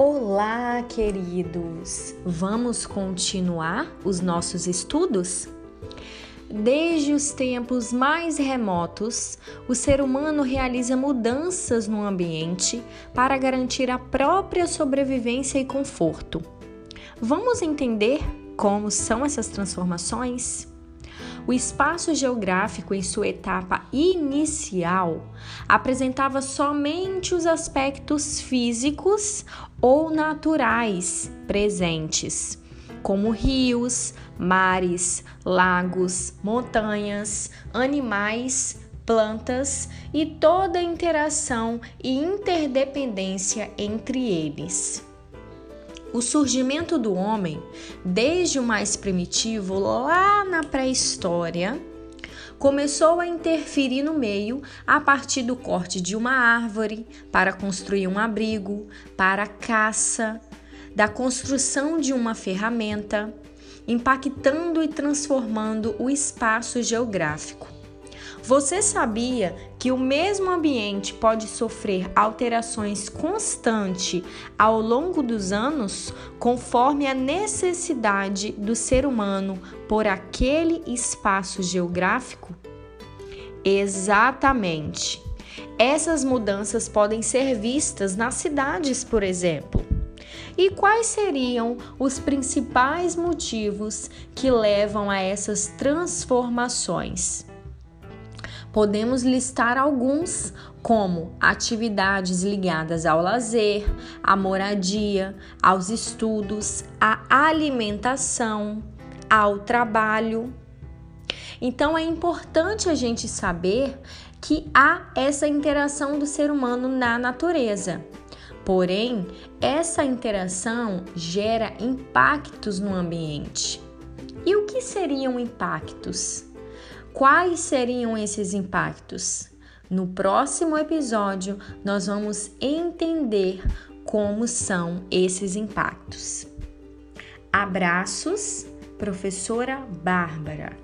Olá, queridos! Vamos continuar os nossos estudos? Desde os tempos mais remotos, o ser humano realiza mudanças no ambiente para garantir a própria sobrevivência e conforto. Vamos entender como são essas transformações? O espaço geográfico, em sua etapa inicial, apresentava somente os aspectos físicos ou naturais presentes, como rios, mares, lagos, montanhas, animais, plantas e toda a interação e interdependência entre eles. O surgimento do homem, desde o mais primitivo, lá na pré-história, começou a interferir no meio a partir do corte de uma árvore para construir um abrigo, para caça, da construção de uma ferramenta, impactando e transformando o espaço geográfico. Você sabia que o mesmo ambiente pode sofrer alterações constantes ao longo dos anos, conforme a necessidade do ser humano por aquele espaço geográfico? Exatamente. Essas mudanças podem ser vistas nas cidades, por exemplo. E quais seriam os principais motivos que levam a essas transformações? Podemos listar alguns, como atividades ligadas ao lazer, à moradia, aos estudos, à alimentação, ao trabalho. Então é importante a gente saber que há essa interação do ser humano na natureza. Porém, essa interação gera impactos no ambiente. E o que seriam impactos? Quais seriam esses impactos? No próximo episódio, nós vamos entender como são esses impactos. Abraços, professora Bárbara.